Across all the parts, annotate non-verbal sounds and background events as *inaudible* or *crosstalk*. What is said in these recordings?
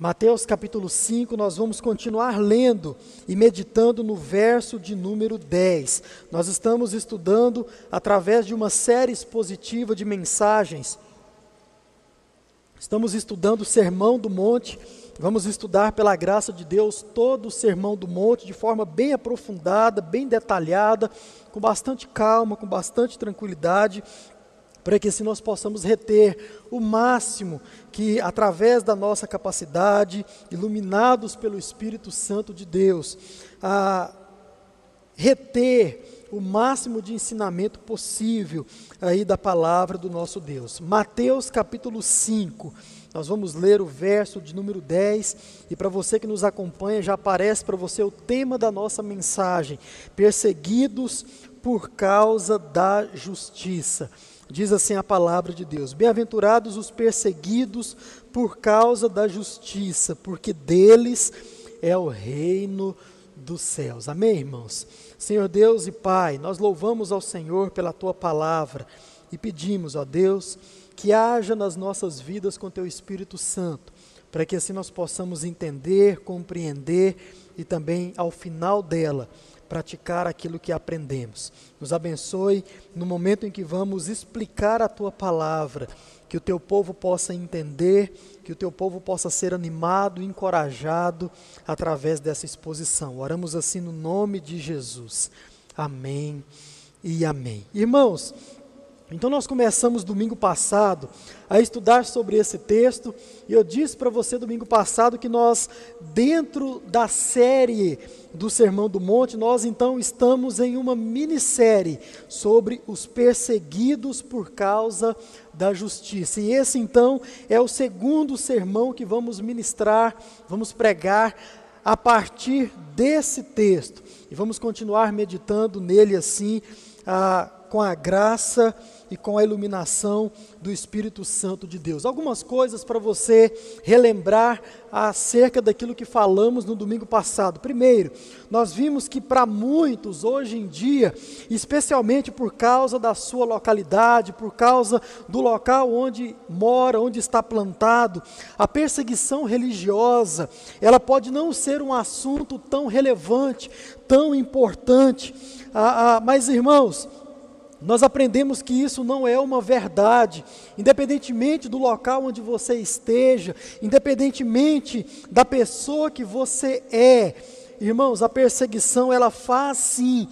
Mateus capítulo 5, nós vamos continuar lendo e meditando no verso de número 10. Nós estamos estudando através de uma série expositiva de mensagens. Estamos estudando o Sermão do Monte. Vamos estudar pela graça de Deus todo o Sermão do Monte de forma bem aprofundada, bem detalhada, com bastante calma, com bastante tranquilidade, para que assim nós possamos reter o máximo que, através da nossa capacidade, iluminados pelo Espírito Santo de Deus, a reter o máximo de ensinamento possível aí da palavra do nosso Deus. Mateus capítulo 5. Nós vamos ler o verso de número 10 e para você que nos acompanha já aparece para você o tema da nossa mensagem: perseguidos por causa da justiça. Diz assim a palavra de Deus: Bem-aventurados os perseguidos por causa da justiça, porque deles é o reino dos céus. Amém, irmãos? Senhor Deus e Pai, nós louvamos ao Senhor pela tua palavra e pedimos, ó Deus, que haja nas nossas vidas com teu Espírito Santo, para que assim nós possamos entender, compreender e também, ao final dela, praticar aquilo que aprendemos. Nos abençoe no momento em que vamos explicar a tua palavra, que o teu povo possa entender, que o teu povo possa ser animado, encorajado através dessa exposição. Oramos assim no nome de Jesus. Amém e amém. Irmãos, então nós começamos domingo passado a estudar sobre esse texto, e eu disse para você domingo passado que nós, dentro da série do Sermão do Monte, nós então estamos em uma minissérie sobre os perseguidos por causa da justiça. E esse então é o segundo sermão que vamos ministrar, vamos pregar a partir desse texto. E vamos continuar meditando nele assim, ah, com a graça e com a iluminação do Espírito Santo de Deus. Algumas coisas para você relembrar acerca daquilo que falamos no domingo passado. Primeiro, nós vimos que para muitos hoje em dia, especialmente por causa da sua localidade, por causa do local onde mora, onde está plantado, a perseguição religiosa, ela pode não ser um assunto tão relevante, tão importante. Ah, ah, mas irmãos, nós aprendemos que isso não é uma verdade, independentemente do local onde você esteja, independentemente da pessoa que você é. Irmãos, a perseguição ela faz sim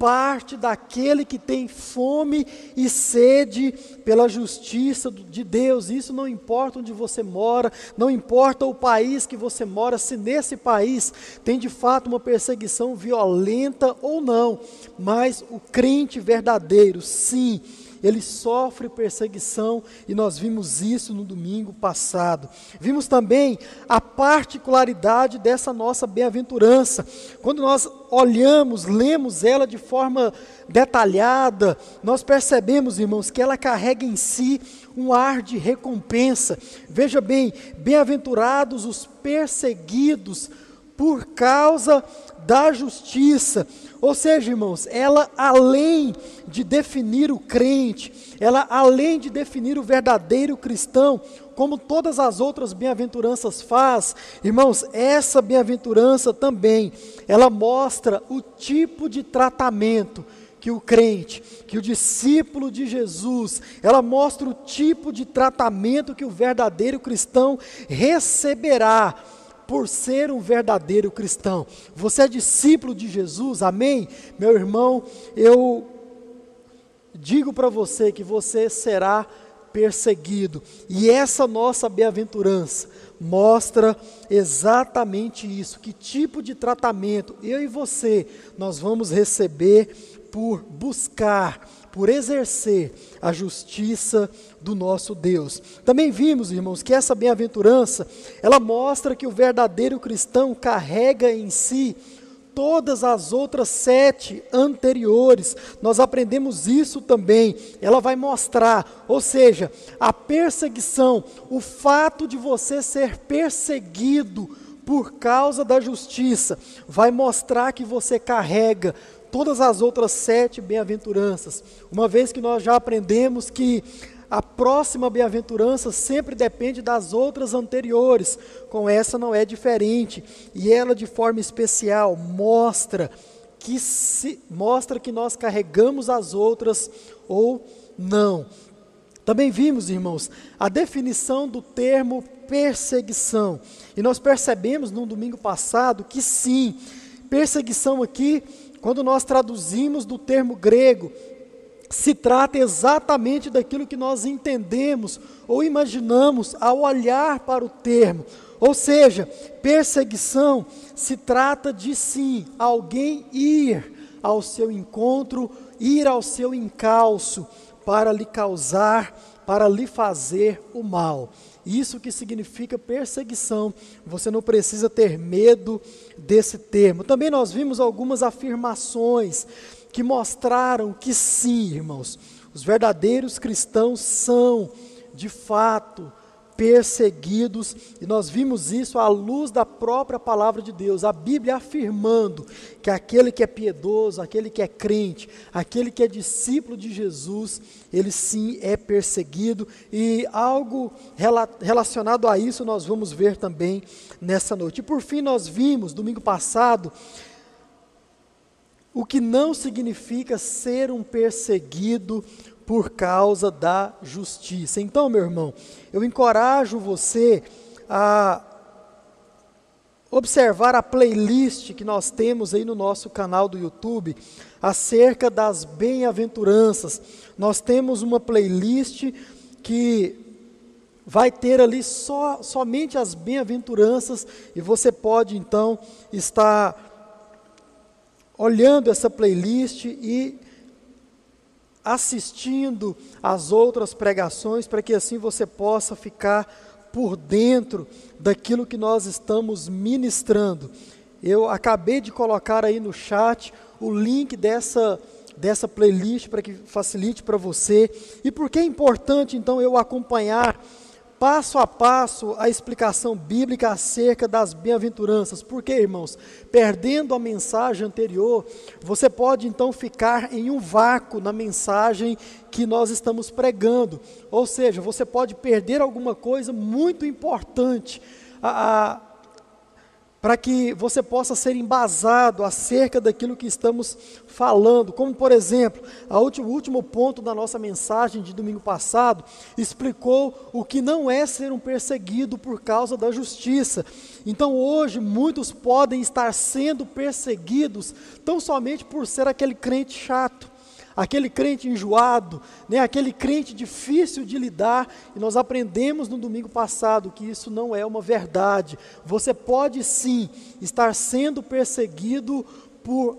parte daquele que tem fome e sede pela justiça de Deus. Isso não importa onde você mora, não importa o país que você mora, se nesse país tem de fato uma perseguição violenta ou não, mas o crente verdadeiro, sim, ele sofre perseguição e nós vimos isso no domingo passado. Vimos também a particularidade dessa nossa bem-aventurança. Quando nós olhamos, lemos ela de forma detalhada, nós percebemos, irmãos, que ela carrega em si um ar de recompensa. Veja bem, bem-aventurados os perseguidos por causa da justiça. Ou seja, irmãos, ela além de definir o crente, ela além de definir o verdadeiro cristão, como todas as outras bem-aventuranças faz, irmãos, essa bem-aventurança também, ela mostra o tipo de tratamento que o crente, que o discípulo de Jesus, ela mostra o tipo de tratamento que o verdadeiro cristão receberá por ser um verdadeiro cristão. Você é discípulo de Jesus, amém? Meu irmão, eu digo para você que você será perseguido. E essa nossa bem-aventurança mostra exatamente isso. Que tipo de tratamento eu e você nós vamos receber por buscar, por exercer a justiça do nosso Deus. Também vimos, irmãos, que essa bem-aventurança, ela mostra que o verdadeiro cristão carrega em si todas as outras sete anteriores. Nós aprendemos isso também. Ela vai mostrar, ou seja, a perseguição, o fato de você ser perseguido por causa da justiça, vai mostrar que você carrega todas as outras sete bem-aventuranças. Uma vez que nós já aprendemos que a próxima bem-aventurança sempre depende das outras anteriores. Com essa não é diferente. E ela, de forma especial, mostra que se, mostra que nós carregamos as outras ou não. Também vimos, irmãos, a definição do termo perseguição. E nós percebemos no domingo passado que sim, perseguição aqui, quando nós traduzimos do termo grego, se trata exatamente daquilo que nós entendemos ou imaginamos ao olhar para o termo. Ou seja, perseguição se trata de sim, alguém ir ao seu encontro, ir ao seu encalço para lhe causar, para lhe fazer o mal. Isso que significa perseguição. Você não precisa ter medo desse termo. Também nós vimos algumas afirmações que mostraram que sim, irmãos, os verdadeiros cristãos são, de fato, perseguidos, e nós vimos isso à luz da própria palavra de Deus, a Bíblia afirmando que aquele que é piedoso, aquele que é crente, aquele que é discípulo de Jesus, ele sim é perseguido, e algo relacionado a isso nós vamos ver também nessa noite. E por fim, nós vimos, domingo passado, o que não significa ser um perseguido por causa da justiça. Então, meu irmão, eu encorajo você a observar a playlist que nós temos aí no nosso canal do YouTube acerca das bem-aventuranças. Nós temos uma playlist que vai ter ali só, somente as bem-aventuranças e você pode então estar olhando essa playlist e assistindo às outras pregações, para que assim você possa ficar por dentro daquilo que nós estamos ministrando. Eu acabei de colocar aí no chat o link dessa dessa playlist para que facilite para você. E por que é importante então eu acompanhar passo a passo a explicação bíblica acerca das bem-aventuranças. Por quê, irmãos? Perdendo a mensagem anterior, você pode então ficar em um vácuo na mensagem que nós estamos pregando. Ou seja, você pode perder alguma coisa muito importante. A, a, para que você possa ser embasado acerca daquilo que estamos falando. Como, por exemplo, o último ponto da nossa mensagem de domingo passado explicou o que não é ser um perseguido por causa da justiça. Então, hoje, muitos podem estar sendo perseguidos tão somente por ser aquele crente chato aquele crente enjoado, né, aquele crente difícil de lidar, e nós aprendemos no domingo passado que isso não é uma verdade. Você pode sim estar sendo perseguido por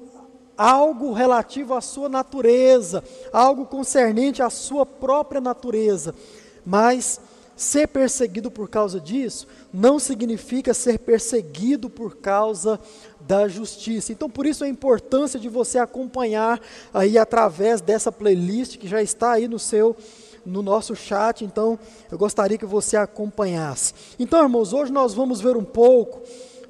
algo relativo à sua natureza, algo concernente à sua própria natureza, mas ser perseguido por causa disso não significa ser perseguido por causa da justiça. Então, por isso a importância de você acompanhar aí através dessa playlist que já está aí no seu no nosso chat, então eu gostaria que você acompanhasse. Então, irmãos, hoje nós vamos ver um pouco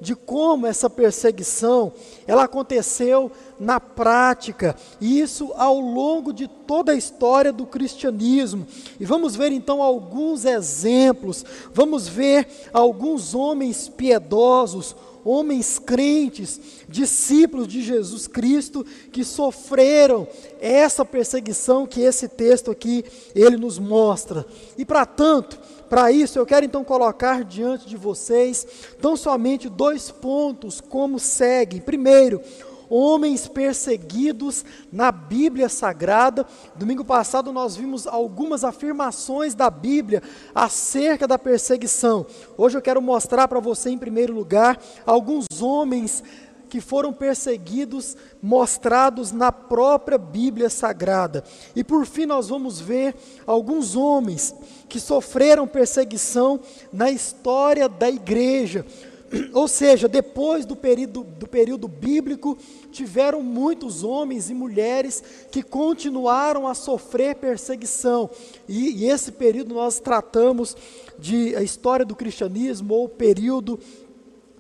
de como essa perseguição ela aconteceu na prática, e isso ao longo de toda a história do cristianismo. E vamos ver então alguns exemplos, vamos ver alguns homens piedosos, homens crentes, discípulos de Jesus Cristo, que sofreram essa perseguição que esse texto aqui ele nos mostra. E para tanto, para isso eu quero então colocar diante de vocês tão somente dois pontos como segue. Primeiro, homens perseguidos na Bíblia Sagrada. Domingo passado nós vimos algumas afirmações da Bíblia acerca da perseguição. Hoje eu quero mostrar para você, em primeiro lugar, alguns homens que foram perseguidos, mostrados na própria Bíblia Sagrada. E por fim, nós vamos ver alguns homens que sofreram perseguição na história da igreja. *clears throat* Ou seja, depois do período, do período bíblico, tiveram muitos homens e mulheres que continuaram a sofrer perseguição. E, e esse período nós tratamos de a história do cristianismo, ou período,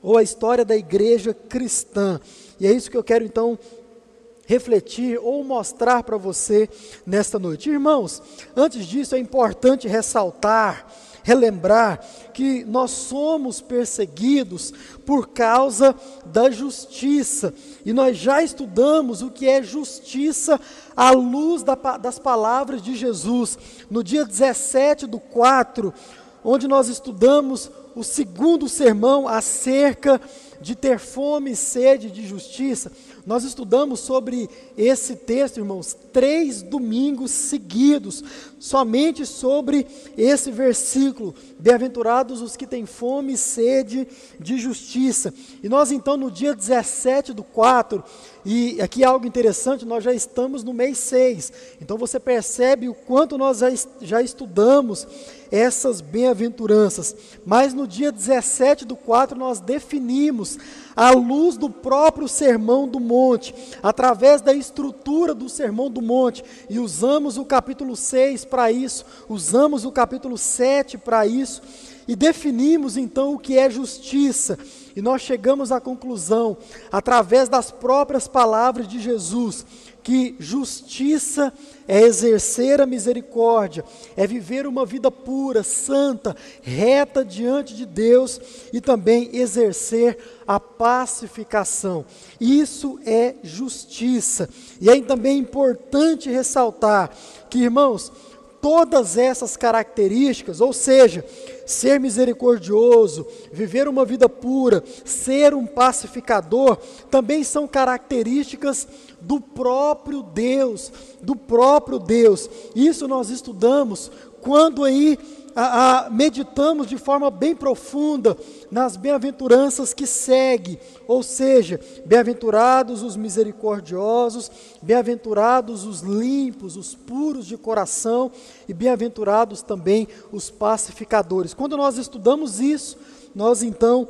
ou a história da igreja cristã. E é isso que eu quero então refletir ou mostrar para você nesta noite. Irmãos, antes disso é importante ressaltar relembrar que nós somos perseguidos por causa da justiça. E nós já estudamos o que é justiça à luz da, das palavras de Jesus. No dia 17 do 4, onde nós estudamos o segundo sermão acerca de ter fome e sede de justiça. Nós estudamos sobre esse texto, irmãos, três domingos seguidos, somente sobre esse versículo. Bem-aventurados os que têm fome e sede de justiça. E nós, então, no dia 17 do 4, e aqui é algo interessante, nós já estamos no mês 6. Então você percebe o quanto nós já, já estudamos essas bem-aventuranças. Mas no dia 17 do 4 nós definimos à luz do próprio Sermão do Monte, através da estrutura do Sermão do Monte, e usamos o capítulo 6 para isso, usamos o capítulo 7 para isso, e definimos então o que é justiça. E nós chegamos à conclusão, através das próprias palavras de Jesus, que justiça é exercer a misericórdia, é viver uma vida pura, santa, reta diante de Deus e também exercer a pacificação. Isso é justiça. E é também importante ressaltar que, irmãos, todas essas características, ou seja, ser misericordioso, viver uma vida pura, ser um pacificador, também são características do próprio Deus, do próprio Deus. Isso nós estudamos quando aí a, a, meditamos de forma bem profunda nas bem-aventuranças que segue, ou seja, bem-aventurados os misericordiosos, bem-aventurados os limpos, os puros de coração e bem-aventurados também os pacificadores. Quando nós estudamos isso, nós então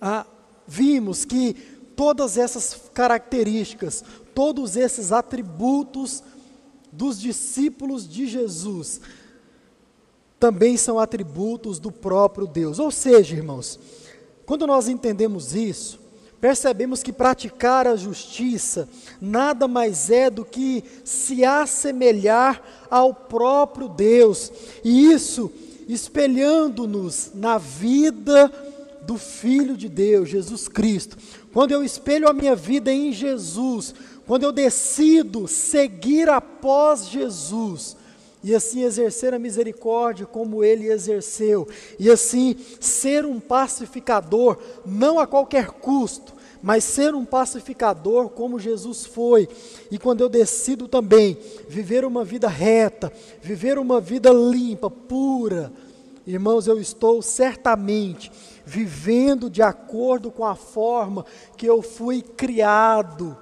a, vimos que todas essas características, todos esses atributos dos discípulos de Jesus também são atributos do próprio Deus. Ou seja, irmãos, quando nós entendemos isso, percebemos que praticar a justiça nada mais é do que se assemelhar ao próprio Deus, e isso espelhando-nos na vida do Filho de Deus, Jesus Cristo. Quando eu espelho a minha vida em Jesus, quando eu decido seguir após Jesus, e assim exercer a misericórdia como ele exerceu, e assim ser um pacificador, não a qualquer custo, mas ser um pacificador como Jesus foi. E quando eu decido também viver uma vida reta, viver uma vida limpa, pura, irmãos, eu estou certamente vivendo de acordo com a forma que eu fui criado,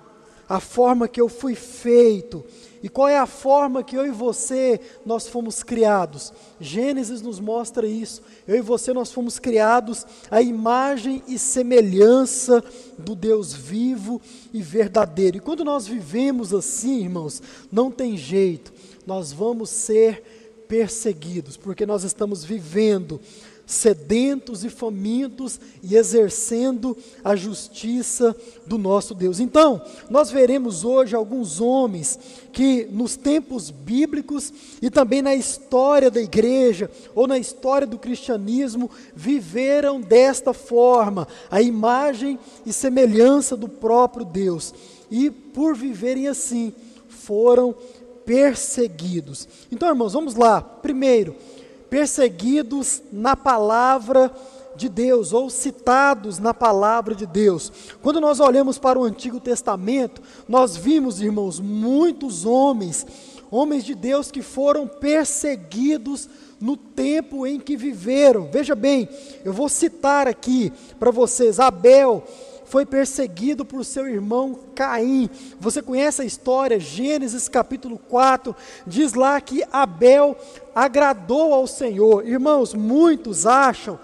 a forma que eu fui feito e qual é a forma que eu e você nós fomos criados? Gênesis nos mostra isso. Eu e você nós fomos criados à imagem e semelhança do Deus vivo e verdadeiro. E quando nós vivemos assim, irmãos, não tem jeito. Nós vamos ser perseguidos, porque nós estamos vivendo sedentos e famintos e exercendo a justiça do nosso Deus. Então, nós veremos hoje alguns homens que nos tempos bíblicos e também na história da igreja ou na história do cristianismo viveram desta forma, a imagem e semelhança do próprio Deus. E por viverem assim, foram perseguidos. Então, irmãos, vamos lá. Primeiro, perseguidos na palavra de Deus ou citados na palavra de Deus. Quando nós olhamos para o Antigo Testamento, nós vimos, irmãos, muitos homens, homens de Deus que foram perseguidos no tempo em que viveram. Veja bem, eu vou citar aqui para vocês Abel, foi perseguido por seu irmão Caim. Você conhece a história, Gênesis capítulo 4, diz lá que Abel agradou ao Senhor. Irmãos, muitos acham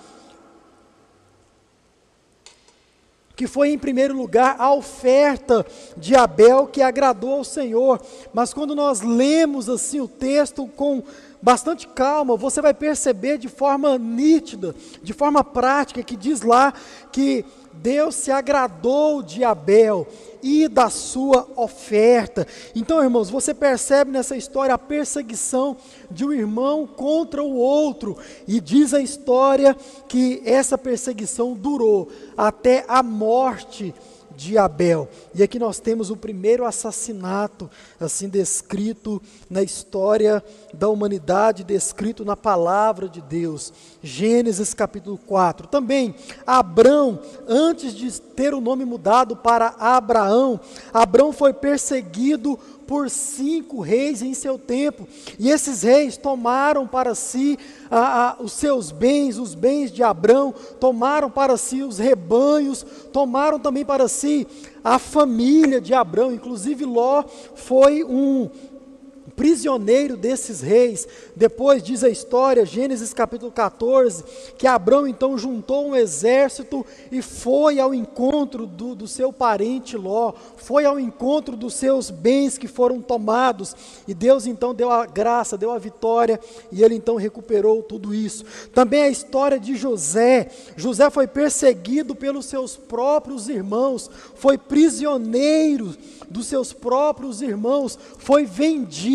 que foi em primeiro lugar a oferta de Abel que agradou ao Senhor. Mas quando nós lemos assim o texto com bastante calma, você vai perceber de forma nítida, de forma prática, que diz lá que Deus se agradou de Abel e da sua oferta. Então, irmãos, você percebe nessa história a perseguição de um irmão contra o outro, e diz a história que essa perseguição durou até a morte de Abel. E aqui nós temos o primeiro assassinato, assim descrito na história da humanidade, descrito na palavra de Deus. Gênesis capítulo 4. Também, Abrão, antes de ter o nome mudado para Abraão, Abrão foi perseguido por cinco reis em seu tempo, e esses reis tomaram para si os seus bens, os bens de Abrão, tomaram para si os rebanhos, tomaram também para si a família de Abrão, inclusive Ló foi um prisioneiro desses reis. Depois diz a história, Gênesis capítulo 14, que Abraão então juntou um exército e foi ao encontro do, do seu parente Ló, foi ao encontro dos seus bens que foram tomados, e Deus então deu a graça, deu a vitória, e ele então recuperou tudo isso. Também a história de José, José foi perseguido pelos seus próprios irmãos, foi prisioneiro dos seus próprios irmãos, foi vendido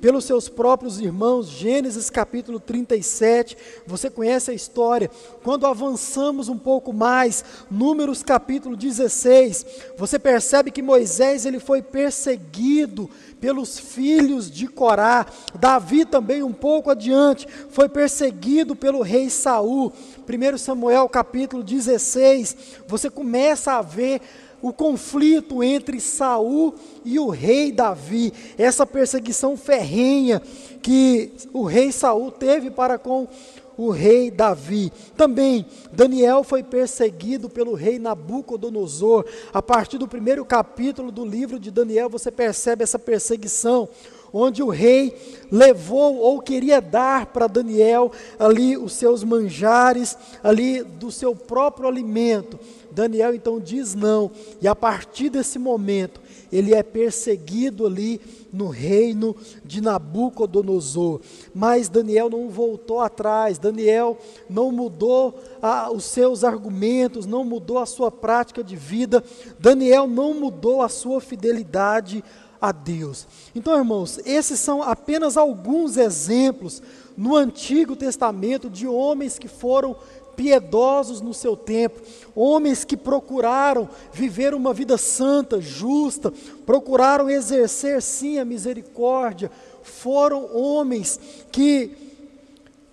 pelos seus próprios irmãos. Gênesis capítulo 37, você conhece a história. Quando avançamos um pouco mais, Números capítulo 16, você percebe que Moisés ele foi perseguido pelos filhos de Corá. Davi também um pouco adiante foi perseguido pelo rei Saul. 1 Samuel capítulo 16, você começa a ver o conflito entre Saul e o rei Davi, essa perseguição ferrenha que o rei Saul teve para com o rei Davi. Também Daniel foi perseguido pelo rei Nabucodonosor. A partir do primeiro capítulo do livro de Daniel, você percebe essa perseguição onde o rei levou ou queria dar para Daniel ali os seus manjares, ali do seu próprio alimento. Daniel então diz não, e a partir desse momento ele é perseguido ali no reino de Nabucodonosor. Mas Daniel não voltou atrás, Daniel não mudou ah, os seus argumentos, não mudou a sua prática de vida, Daniel não mudou a sua fidelidade a Deus. Então, irmãos, esses são apenas alguns exemplos no Antigo Testamento de homens que foram piedosos no seu tempo, homens que procuraram viver uma vida santa, justa, procuraram exercer sim a misericórdia, foram homens que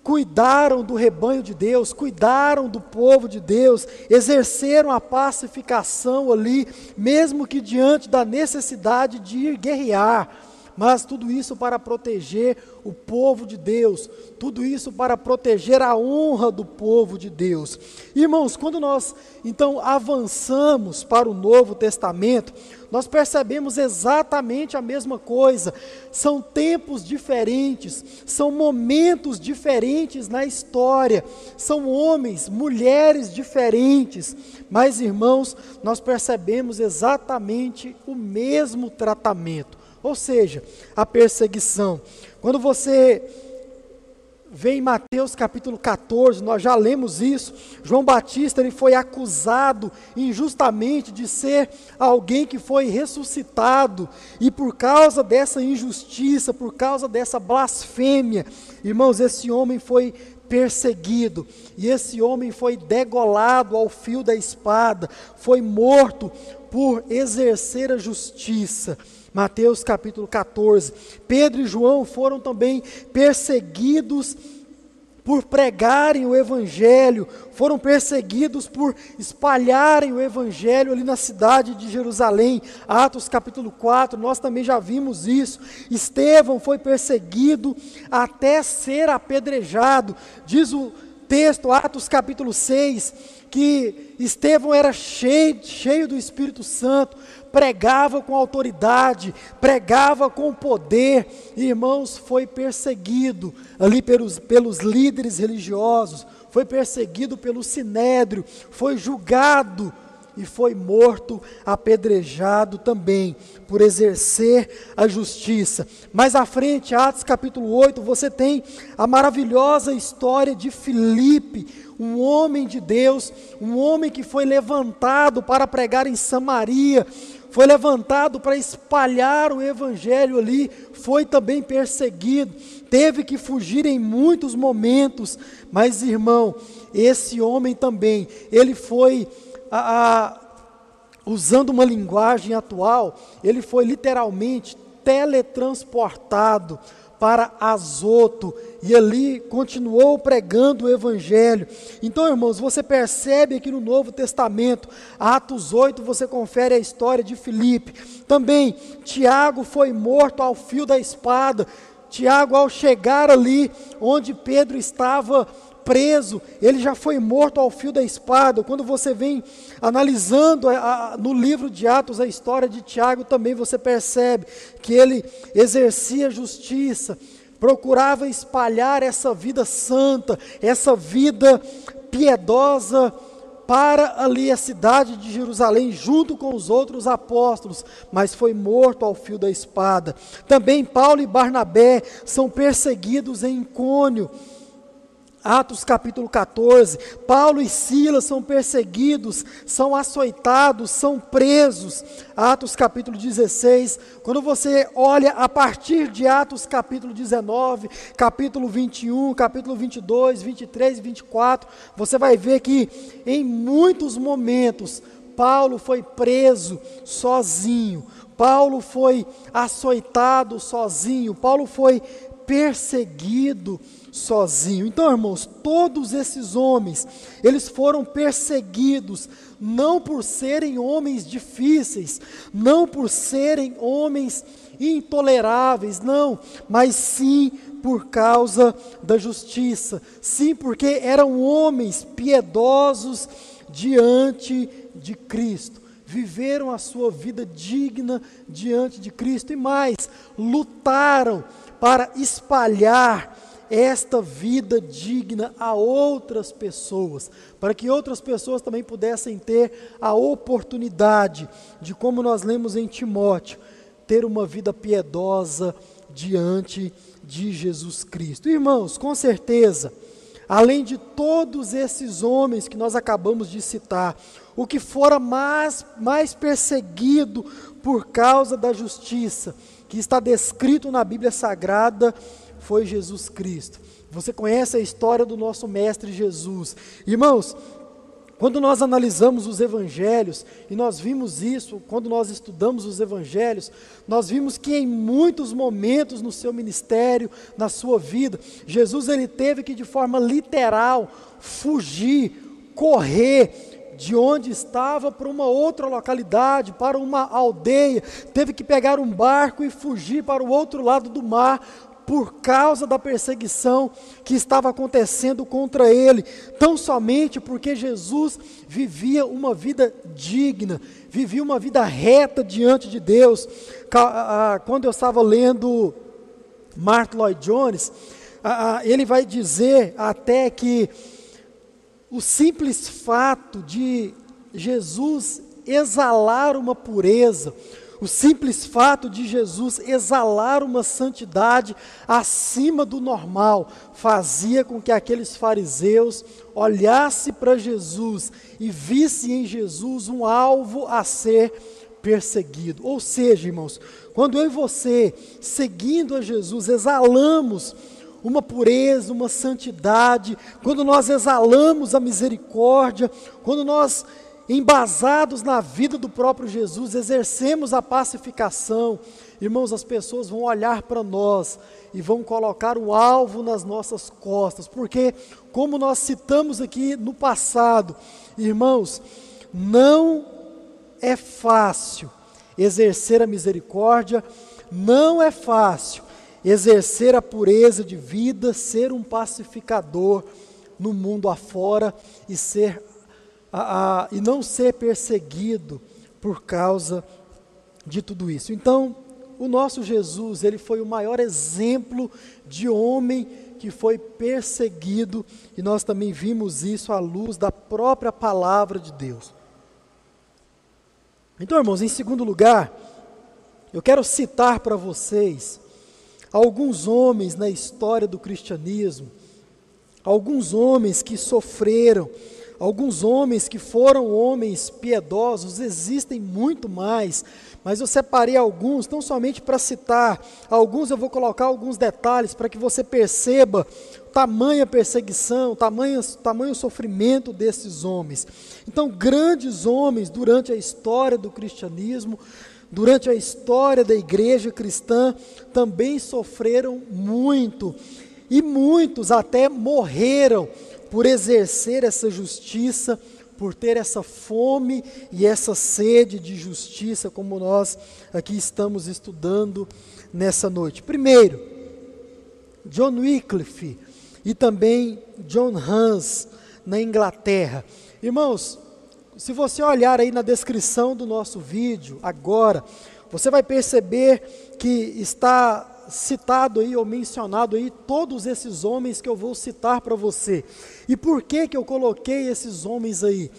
cuidaram do rebanho de Deus, cuidaram do povo de Deus, exerceram a pacificação ali, mesmo que diante da necessidade de ir guerrear mas tudo isso para proteger o povo de Deus, tudo isso para proteger a honra do povo de Deus. Irmãos, quando nós então avançamos para o Novo Testamento, nós percebemos exatamente a mesma coisa. São tempos diferentes, são momentos diferentes na história, são homens, mulheres diferentes, mas irmãos, nós percebemos exatamente o mesmo tratamento ou seja, a perseguição. Quando você vê em Mateus capítulo 14, nós já lemos isso. João Batista ele foi acusado injustamente de ser alguém que foi ressuscitado, e por causa dessa injustiça, por causa dessa blasfêmia, irmãos, esse homem foi perseguido, e esse homem foi degolado ao fio da espada, foi morto por exercer a justiça. Mateus capítulo 14. Pedro e João foram também perseguidos por pregarem o Evangelho, foram perseguidos por espalharem o Evangelho ali na cidade de Jerusalém. Atos capítulo 4, nós também já vimos isso. Estevão foi perseguido até ser apedrejado. Diz o texto, Atos capítulo 6, que Estevão era cheio, cheio do Espírito Santo, pregava com autoridade, pregava com poder, e, irmãos, foi perseguido ali pelos, pelos líderes religiosos, foi perseguido pelo sinédrio, foi julgado e foi morto apedrejado também por exercer a justiça. Mais à frente, Atos capítulo 8, você tem a maravilhosa história de Filipe, um homem de Deus, um homem que foi levantado para pregar em Samaria, foi levantado para espalhar o evangelho ali, foi também perseguido, teve que fugir em muitos momentos, mas irmão, esse homem também, ele foi a, a, usando uma linguagem atual, ele foi literalmente teletransportado para Azoto e ali continuou pregando o Evangelho. Então, irmãos, você percebe aqui no Novo Testamento, Atos 8, você confere a história de Filipe. Também, Tiago foi morto ao fio da espada. Tiago, ao chegar ali onde Pedro estava preso, ele já foi morto ao fio da espada. Quando você vem analisando a, a, no livro de Atos a história de Tiago, também você percebe que ele exercia justiça, procurava espalhar essa vida santa, essa vida piedosa para ali a cidade de Jerusalém, junto com os outros apóstolos, mas foi morto ao fio da espada. Também Paulo e Barnabé são perseguidos em Icônio Atos capítulo 14, Paulo e Silas são perseguidos, são açoitados, são presos. Atos capítulo 16, quando você olha a partir de Atos capítulo 19, capítulo 21, capítulo 22, 23 e 24, você vai ver que em muitos momentos Paulo foi preso sozinho, Paulo foi açoitado sozinho, Paulo foi perseguido sozinho. Então, irmãos, todos esses homens, eles foram perseguidos não por serem homens difíceis, não por serem homens intoleráveis, não, mas sim por causa da justiça, sim porque eram homens piedosos diante de Cristo. Viveram a sua vida digna diante de Cristo e mais, lutaram para espalhar esta vida digna a outras pessoas, para que outras pessoas também pudessem ter a oportunidade de, como nós lemos em Timóteo, ter uma vida piedosa diante de Jesus Cristo. Irmãos, com certeza, além de todos esses homens que nós acabamos de citar, o que fora mais, mais perseguido por causa da justiça, que está descrito na Bíblia Sagrada, foi Jesus Cristo. Você conhece a história do nosso Mestre Jesus. Irmãos, quando nós analisamos os evangelhos, e nós vimos isso quando nós estudamos os evangelhos, nós vimos que em muitos momentos no seu ministério, na sua vida, Jesus ele teve que de forma literal fugir, correr de onde estava para uma outra localidade, para uma aldeia, teve que pegar um barco e fugir para o outro lado do mar, por causa da perseguição que estava acontecendo contra ele, tão somente porque Jesus vivia uma vida digna, vivia uma vida reta diante de Deus. Quando eu estava lendo Mark Lloyd Jones, ele vai dizer até que o simples fato de Jesus exalar uma pureza, o simples fato de Jesus exalar uma santidade acima do normal fazia com que aqueles fariseus olhassem para Jesus e vissem em Jesus um alvo a ser perseguido. Ou seja, irmãos, quando eu e você, seguindo a Jesus, exalamos uma pureza, uma santidade, quando nós exalamos a misericórdia, quando nós embasados na vida do próprio Jesus, exercemos a pacificação, irmãos, as pessoas vão olhar para nós e vão colocar um alvo nas nossas costas, porque, como nós citamos aqui no passado, irmãos, não é fácil exercer a misericórdia, não é fácil exercer a pureza de vida, ser um pacificador no mundo afora e ser a, a, e não ser perseguido por causa de tudo isso. Então, o nosso Jesus, ele foi o maior exemplo de homem que foi perseguido, e nós também vimos isso à luz da própria palavra de Deus. Então, irmãos, em segundo lugar, eu quero citar para vocês alguns homens na história do cristianismo, alguns homens que sofreram, alguns homens que foram homens piedosos, existem muito mais, mas eu separei alguns, não somente para citar, alguns eu vou colocar alguns detalhes para que você perceba tamanha perseguição, tamanho, tamanho sofrimento desses homens. Então, grandes homens durante a história do cristianismo, durante a história da igreja cristã, também sofreram muito, e muitos até morreram por exercer essa justiça, por ter essa fome e essa sede de justiça, como nós aqui estamos estudando nessa noite. Primeiro, John Wycliffe e também John Hans, na Inglaterra. Irmãos, se você olhar aí na descrição do nosso vídeo agora, você vai perceber que está citado aí ou mencionado aí todos esses homens que eu vou citar para você. E por que que eu coloquei esses homens aí?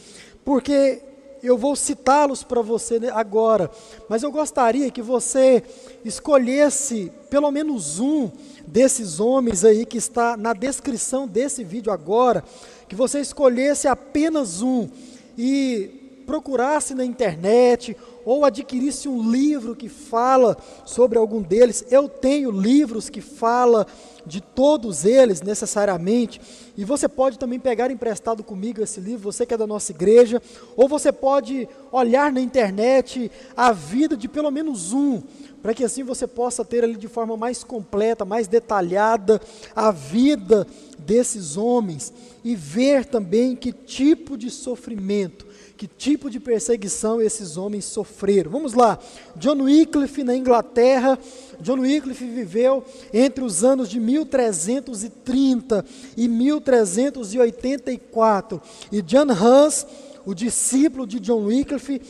Porque eu vou citá-los para você agora, mas eu gostaria que você escolhesse pelo menos um desses homens aí que está na descrição desse vídeo agora, que você escolhesse apenas um e procurasse na internet ou adquirisse um livro que fala sobre algum deles. Eu tenho livros que fala de todos eles necessariamente, e você pode também pegar emprestado comigo esse livro, você que é da nossa igreja, ou você pode olhar na internet a vida de pelo menos um, para que assim você possa ter ali de forma mais completa, mais detalhada a vida desses homens e ver também que tipo de sofrimento, que tipo de perseguição esses homens sofreram. Vamos lá, John Wycliffe na Inglaterra, John Wycliffe viveu entre os anos de 1330 e 1384, e John Hus, o discípulo de John Wycliffe,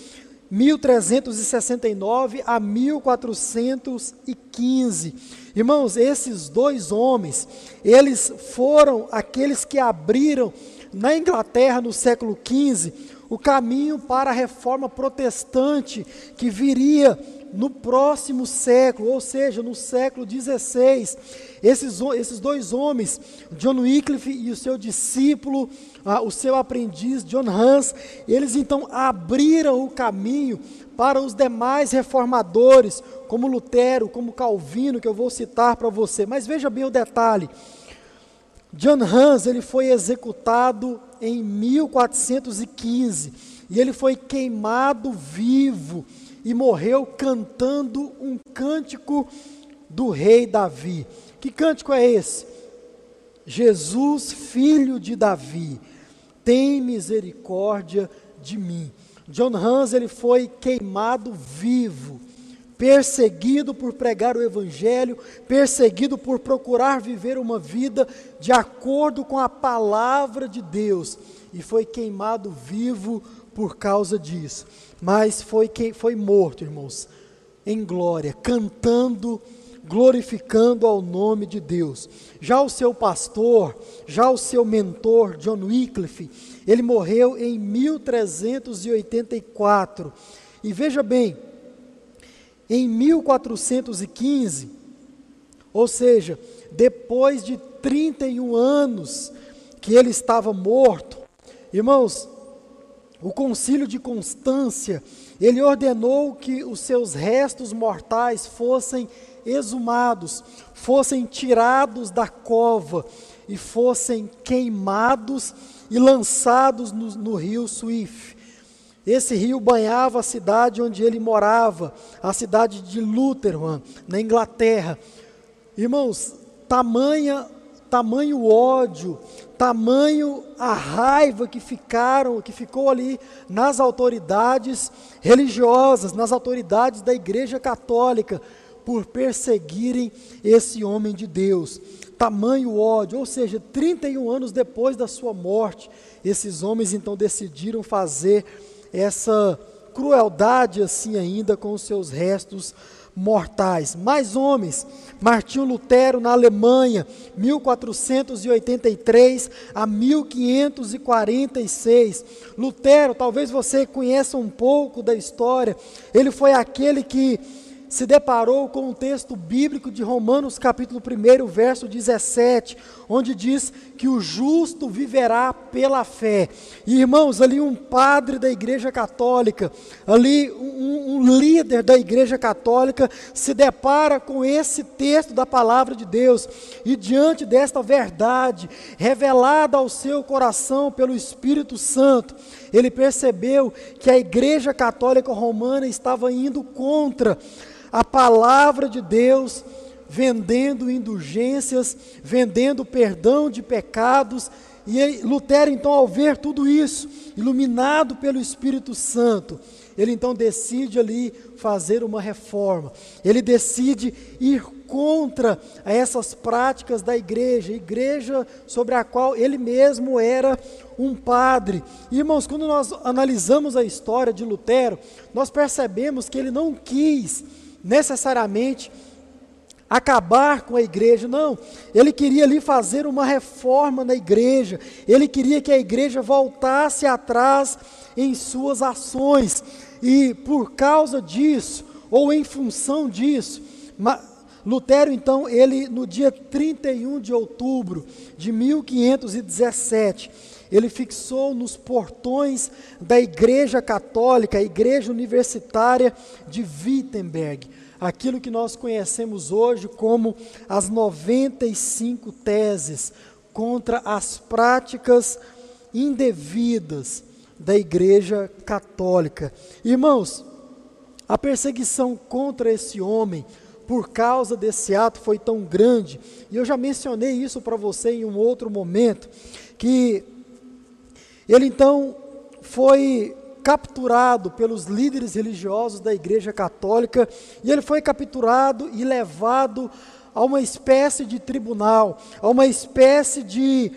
1369 a 1415. Irmãos, esses dois homens, eles foram aqueles que abriram na Inglaterra no século XV o caminho para a reforma protestante que viria no próximo século, ou seja, no século XVI. Esses, esses dois homens, John Wycliffe e o seu discípulo, ah, o seu aprendiz, John Hans, eles então abriram o caminho para os demais reformadores, como Lutero, como Calvino, que eu vou citar para você. Mas veja bem o detalhe. John Hans ele foi executado em 1415 e ele foi queimado vivo e morreu cantando um cântico do rei Davi. Que cântico é esse? Jesus, filho de Davi, tem misericórdia de mim. John Hans ele foi queimado vivo, perseguido por pregar o evangelho, perseguido por procurar viver uma vida de acordo com a palavra de Deus e foi queimado vivo por causa disso. Mas foi foi morto, irmãos, em glória, cantando glorificando ao nome de Deus. Já o seu pastor, já o seu mentor, John Wycliffe, ele morreu em 1384. E veja bem, em 1415, ou seja, depois de 31 anos que ele estava morto, irmãos, o concílio de Constância, ele ordenou que os seus restos mortais fossem exumados, fossem tirados da cova e fossem queimados e lançados no, no rio Suif. Esse rio banhava a cidade onde ele morava, a cidade de Lutherham, na Inglaterra. Irmãos, tamanha, tamanho ódio, tamanho a raiva que ficaram, que ficou ali nas autoridades religiosas, nas autoridades da Igreja Católica, por perseguirem esse homem de Deus. Tamanho ódio, ou seja, 31 anos depois da sua morte, esses homens então decidiram fazer essa crueldade assim ainda com os seus restos mortais. Mais homens, Martinho Lutero na Alemanha, 1483 a 1546. Lutero, talvez você conheça um pouco da história, ele foi aquele que se deparou com o um texto bíblico de Romanos, capítulo 1, verso 17, onde diz que o justo viverá pela fé. E, irmãos, ali um padre da Igreja Católica, ali um, um líder da Igreja Católica, se depara com esse texto da palavra de Deus, e diante desta verdade, revelada ao seu coração pelo Espírito Santo, ele percebeu que a Igreja Católica Romana estava indo contra a palavra de Deus, vendendo indulgências, vendendo perdão de pecados. E Lutero, então, ao ver tudo isso, iluminado pelo Espírito Santo, ele então decide ali fazer uma reforma. Ele decide ir contra essas práticas da igreja, igreja sobre a qual ele mesmo era um padre. Irmãos, quando nós analisamos a história de Lutero, nós percebemos que ele não quis necessariamente acabar com a igreja, não. Ele queria ali fazer uma reforma na igreja. Ele queria que a igreja voltasse atrás em suas ações. E por causa disso, ou em função disso, Lutero então, ele no dia 31 de outubro de 1517, ele fixou nos portões da Igreja Católica, a Igreja Universitária de Wittenberg, aquilo que nós conhecemos hoje como as 95 teses contra as práticas indevidas da Igreja Católica. Irmãos, a perseguição contra esse homem por causa desse ato foi tão grande, e eu já mencionei isso para você em um outro momento, que ele então foi capturado pelos líderes religiosos da Igreja Católica e ele foi capturado e levado a uma espécie de tribunal, a uma espécie de,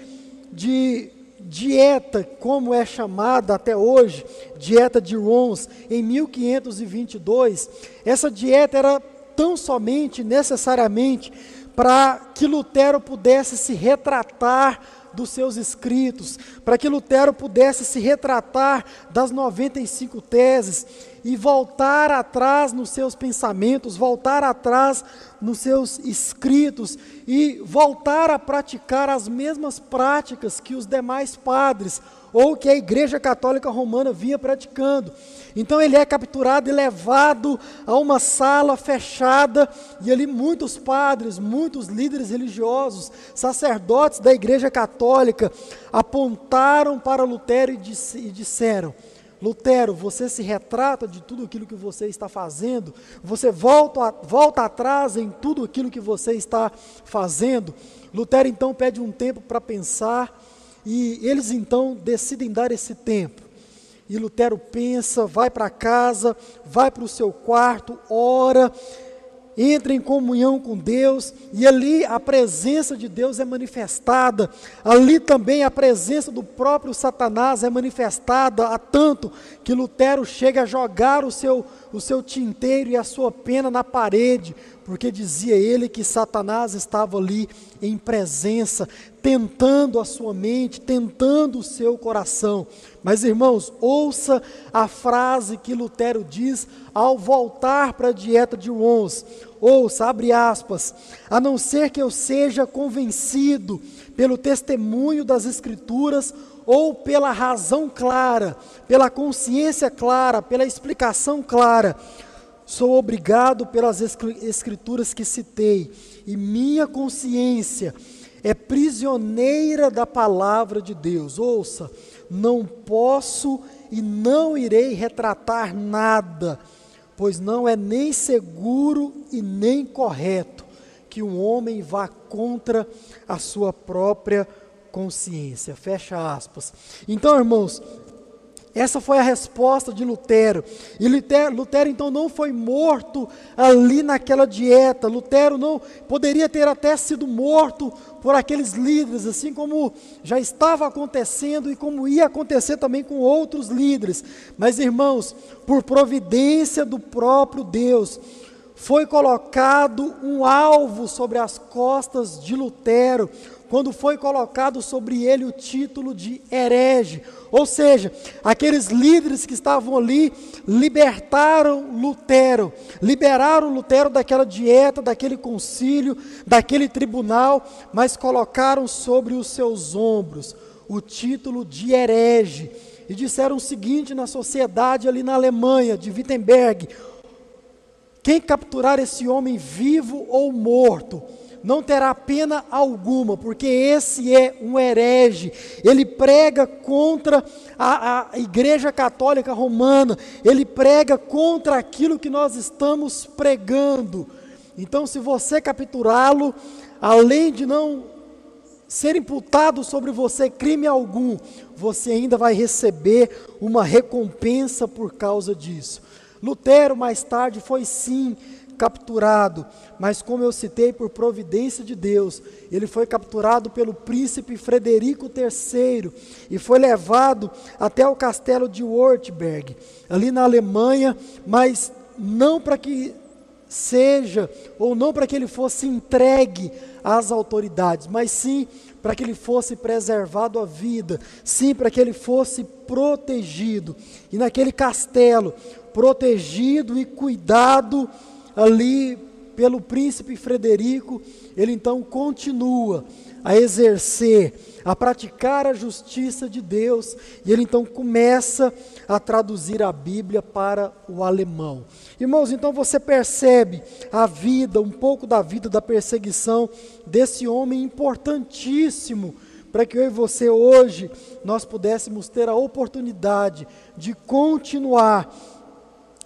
de dieta, como é chamada até hoje, dieta de Worms, em 1522. Essa dieta era tão somente, necessariamente, para que Lutero pudesse se retratar dos seus escritos, para que Lutero pudesse se retratar das 95 teses e voltar atrás nos seus pensamentos, voltar atrás nos seus escritos e voltar a praticar as mesmas práticas que os demais padres ou que a Igreja Católica Romana vinha praticando. Então ele é capturado e levado a uma sala fechada, e ali muitos padres, muitos líderes religiosos, sacerdotes da Igreja Católica apontaram para Lutero e, e disseram: Lutero, você se retrata de tudo aquilo que você está fazendo, você volta, volta atrás em tudo aquilo que você está fazendo. Lutero então pede um tempo para pensar e eles então decidem dar esse tempo. E Lutero pensa, vai para casa, vai para o seu quarto, ora, entra em comunhão com Deus, e ali a presença de Deus é manifestada, ali também a presença do próprio Satanás é manifestada, a tanto que Lutero chega a jogar o seu, o seu tinteiro e a sua pena na parede, porque dizia ele que Satanás estava ali em presença, tentando a sua mente, tentando o seu coração. Mas irmãos, ouça a frase que Lutero diz ao voltar para a dieta de Worms. Ouça, abre aspas, a não ser que eu seja convencido pelo testemunho das Escrituras ou pela razão clara, pela consciência clara, pela explicação clara, sou obrigado pelas escrituras que citei, e minha consciência é prisioneira da palavra de Deus. Ouça, não posso e não irei retratar nada, pois não é nem seguro e nem correto que um homem vá contra a sua própria consciência. Fecha aspas. Então, irmãos, essa foi a resposta de Lutero. E Lutero, Lutero, então não foi morto ali naquela dieta. Lutero não poderia ter até sido morto por aqueles líderes, assim como já estava acontecendo e como ia acontecer também com outros líderes. Mas irmãos, por providência do próprio Deus, foi colocado um alvo sobre as costas de Lutero, quando foi colocado sobre ele o título de herege. Ou seja, aqueles líderes que estavam ali libertaram Lutero, liberaram Lutero daquela dieta, daquele concílio, daquele tribunal, mas colocaram sobre os seus ombros o título de herege. E disseram o seguinte na sociedade ali na Alemanha, de Wittenberg: quem capturar esse homem vivo ou morto, não terá pena alguma, porque esse é um herege, ele prega contra a, a, Igreja Católica Romana, ele prega contra aquilo que nós estamos pregando. Então, se você capturá-lo, além de não ser imputado sobre você crime algum, você ainda vai receber uma recompensa por causa disso. Lutero, mais tarde, foi sim capturado, mas como eu citei, por providência de Deus, ele foi capturado pelo príncipe Frederico III e foi levado até o castelo de Württemberg, ali na Alemanha, mas não para que seja, ou não para que ele fosse entregue às autoridades, mas sim para que ele fosse preservado a vida, sim para que ele fosse protegido. E naquele castelo, protegido e cuidado ali pelo príncipe Frederico, ele então continua a exercer, a praticar a justiça de Deus, e ele então começa a traduzir a Bíblia para o alemão. Irmãos, então você percebe a vida, um pouco da vida da perseguição desse homem importantíssimo para que eu e você hoje nós pudéssemos ter a oportunidade de continuar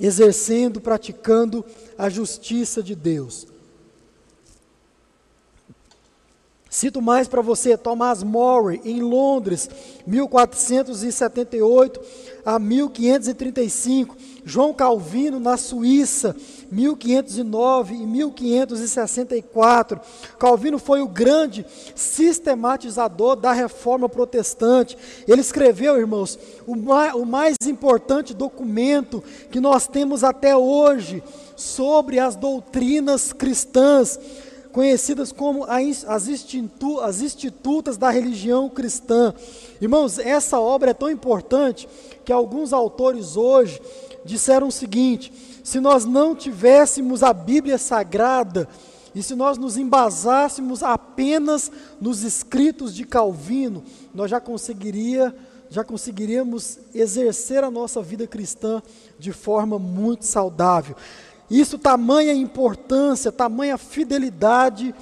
exercendo, praticando a justiça de Deus. Cito mais para você Thomas More, em Londres, 1478 a 1535. João Calvino, na Suíça, 1509 e 1564. Calvino foi o grande sistematizador da reforma protestante. Ele escreveu, irmãos, o mais, o mais importante documento que nós temos até hoje sobre as doutrinas cristãs conhecidas como as, institu, as institutas da religião cristã. Irmãos, essa obra é tão importante que alguns autores hoje disseram o seguinte: se nós não tivéssemos a Bíblia Sagrada, e se nós nos embasássemos apenas nos escritos de Calvino, nós já conseguiria, já conseguiríamos exercer a nossa vida cristã de forma muito saudável. Isso, tamanha importância, tamanha fidelidade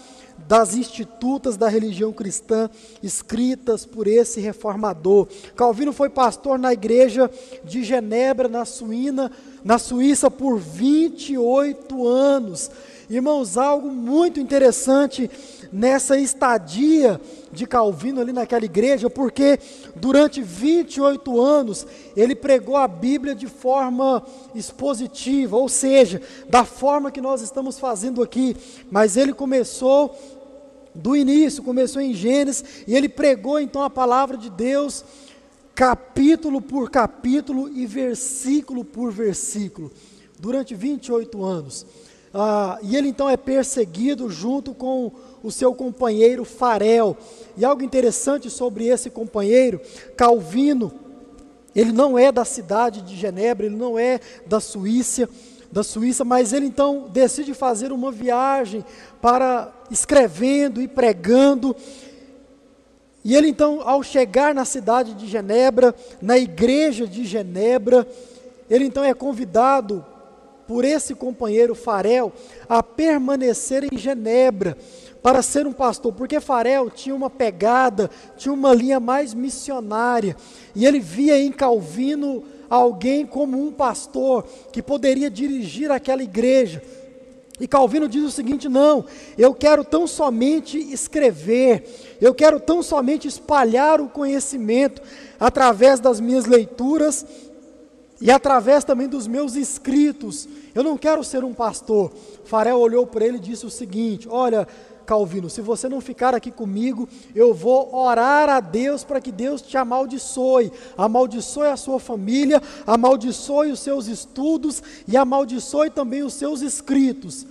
das institutas da religião cristã escritas por esse reformador. Calvino foi pastor na igreja de Genebra, na Suína, na Suíça por 28 anos. Irmãos, algo muito interessante nessa estadia de Calvino ali naquela igreja, porque durante 28 anos ele pregou a Bíblia de forma expositiva, ou seja, da forma que nós estamos fazendo aqui, mas ele começou do início, começou em Gênesis, e ele pregou então a palavra de Deus, capítulo por capítulo e versículo por versículo, durante 28 anos. Ah, e ele então é perseguido junto com o seu companheiro Farel. E algo interessante sobre esse companheiro, Calvino, ele não é da cidade de Genebra, ele não é da Suíça, da Suíça, mas ele então decide fazer uma viagem para escrevendo e pregando. E ele então, ao chegar na cidade de Genebra, na igreja de Genebra, ele então é convidado por esse companheiro Farel a permanecer em Genebra para ser um pastor, porque Farel tinha uma pegada, tinha uma linha mais missionária, e ele via em Calvino alguém como um pastor que poderia dirigir aquela igreja. E Calvino diz o seguinte: não, eu quero tão somente escrever, eu quero tão somente espalhar o conhecimento através das minhas leituras e através também dos meus escritos. Eu não quero ser um pastor. Farel olhou para ele e disse o seguinte: Olha, Calvino, se você não ficar aqui comigo, eu vou orar a Deus para que Deus te amaldiçoe, amaldiçoe a sua família, amaldiçoe os seus estudos e amaldiçoe também os seus escritos.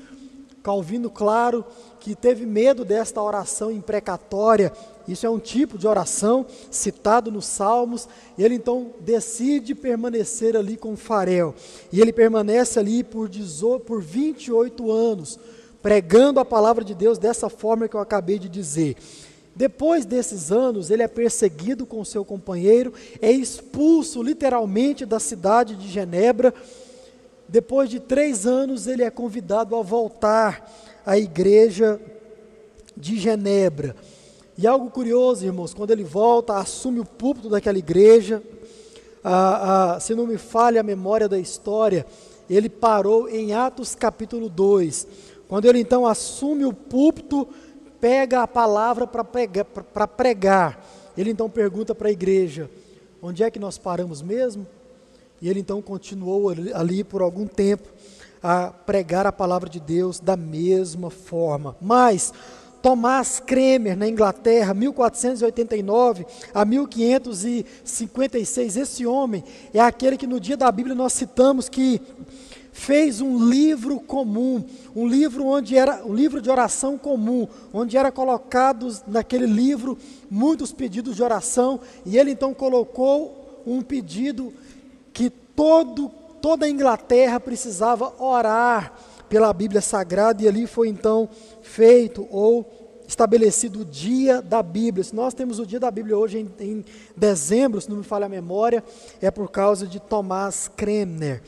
Calvino, claro, que teve medo desta oração imprecatória, isso é um tipo de oração citado nos Salmos, ele então decide permanecer ali com Farel, e ele permanece ali por, 18, por 28 anos, pregando a palavra de Deus dessa forma que eu acabei de dizer. Depois desses anos, ele é perseguido com seu companheiro, é expulso literalmente da cidade de Genebra. Depois de três anos, ele é convidado a voltar à igreja de Genebra. E algo curioso, irmãos, quando ele volta, assume o púlpito daquela igreja, ah, ah, se não me falha a memória da história, ele parou em Atos capítulo 2. Quando ele então assume o púlpito, pega a palavra para pregar, pregar. Ele então pergunta para a igreja: onde é que nós paramos mesmo? E ele então continuou ali, por algum tempo a pregar a palavra de Deus da mesma forma. Mas Tomás Kremer, na Inglaterra, 1489 a 1556, esse homem é aquele que no dia da Bíblia nós citamos que fez um livro comum, um livro onde era um livro de oração comum, onde era colocados naquele livro muitos pedidos de oração, e ele então colocou um pedido que todo toda a Inglaterra precisava orar pela Bíblia Sagrada, e ali foi então feito ou estabelecido o dia da Bíblia. Se nós temos o dia da Bíblia hoje em, em dezembro, se não me falha a memória, é por causa de Tomás Kremner.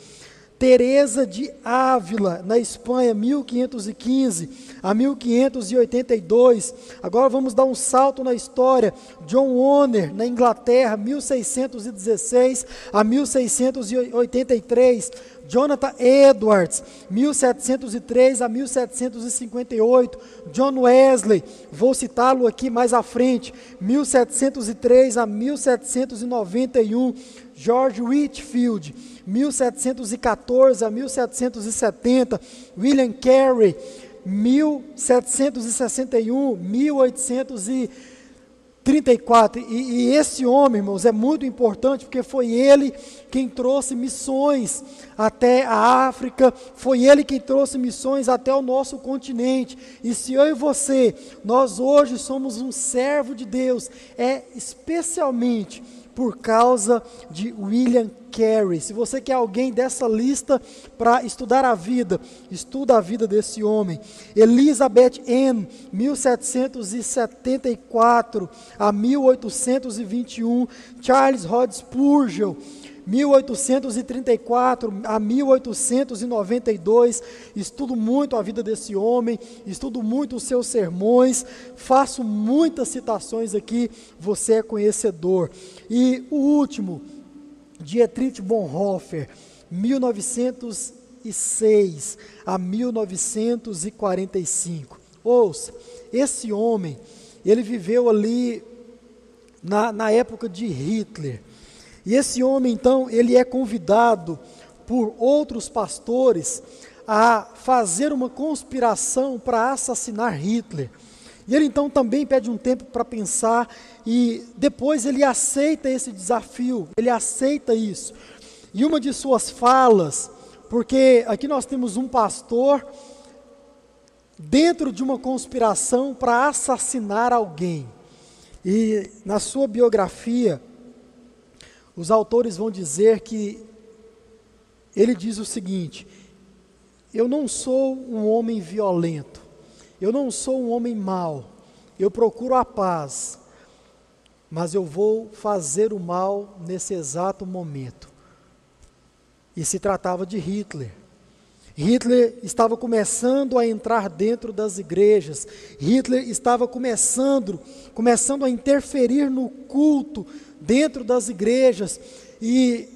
Teresa de Ávila, na Espanha, 1515 a 1582. Agora vamos dar um salto na história. John Warner, na Inglaterra, 1616 a 1683. Jonathan Edwards, 1703 a 1758. John Wesley, vou citá-lo aqui mais à frente, 1703 a 1791. George Whitfield, 1714 a 1770, William Carey, 1761, 1834. E, e, esse homem, irmãos, é muito importante porque foi ele quem trouxe missões até a África, foi ele quem trouxe missões até o nosso continente. E se eu e você, nós hoje somos um servo de Deus, é especialmente por causa de William Carey. Se você quer alguém dessa lista para estudar a vida, estuda a vida desse homem. Elizabeth Ann, 1774 a 1821. Charles Rod Spurgeon, 1834 a 1892, estudo muito a vida desse homem, estudo muito os seus sermões, faço muitas citações aqui, você é conhecedor. E o último, Dietrich Bonhoeffer, 1906 a 1945. Ouça, esse homem, ele viveu ali na, na época de Hitler. E esse homem, então, ele é convidado por outros pastores a fazer uma conspiração para assassinar Hitler. E ele então também pede um tempo para pensar e depois ele aceita esse desafio, ele aceita isso. E uma de suas falas, porque aqui nós temos um pastor dentro de uma conspiração para assassinar alguém. E na sua biografia, os autores vão dizer que ele diz o seguinte: Eu não sou um homem violento, eu não sou um homem mau, eu procuro a paz, mas eu vou fazer o mal nesse exato momento. E se tratava de Hitler. Hitler estava começando a entrar dentro das igrejas. Hitler estava começando, começando a interferir no culto dentro das igrejas e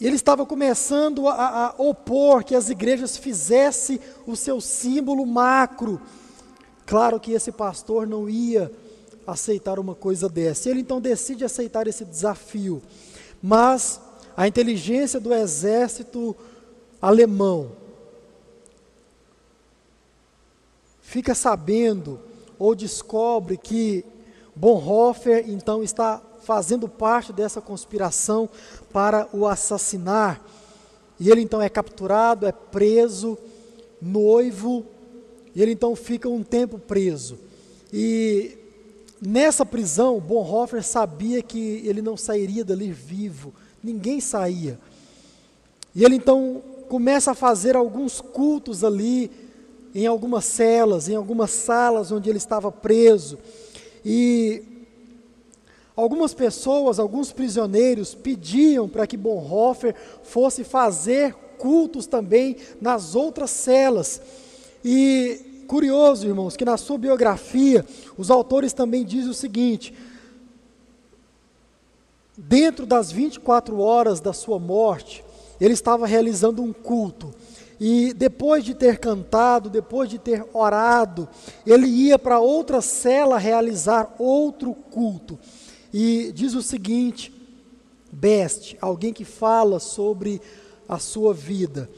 ele estava começando a, a, opor que as igrejas fizessem o seu símbolo macro. Claro que esse pastor não ia aceitar uma coisa dessa. Ele então decide aceitar esse desafio. Mas a inteligência do exército alemão fica sabendo ou descobre que Bonhoeffer então está fazendo parte dessa conspiração para o assassinar. E ele então é capturado, é preso, noivo, e ele então fica um tempo preso. E nessa prisão, Bonhoeffer sabia que ele não sairia dali vivo, ninguém saía. E ele então começa a fazer alguns cultos ali, em algumas celas, em algumas salas onde ele estava preso. E algumas pessoas, alguns prisioneiros pediam para que Bonhoeffer fosse fazer cultos também nas outras celas. E curioso, irmãos, que na sua biografia, os autores também dizem o seguinte: dentro das 24 horas da sua morte, ele estava realizando um culto. E depois de ter cantado, depois de ter orado, ele ia para outra cela realizar outro culto. E diz o seguinte: Best, alguém que fala sobre a sua vida.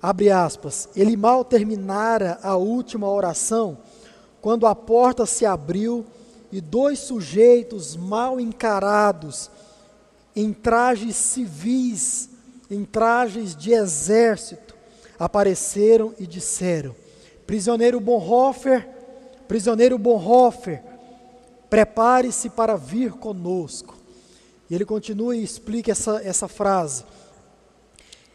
Abre aspas. Ele mal terminara a última oração, quando a porta se abriu e dois sujeitos mal encarados, em trajes civis, em trajes de exército, apareceram e disseram: Prisioneiro Bonhoeffer, prisioneiro Bonhoeffer, prepare-se para vir conosco. E ele continua e explica essa, essa frase.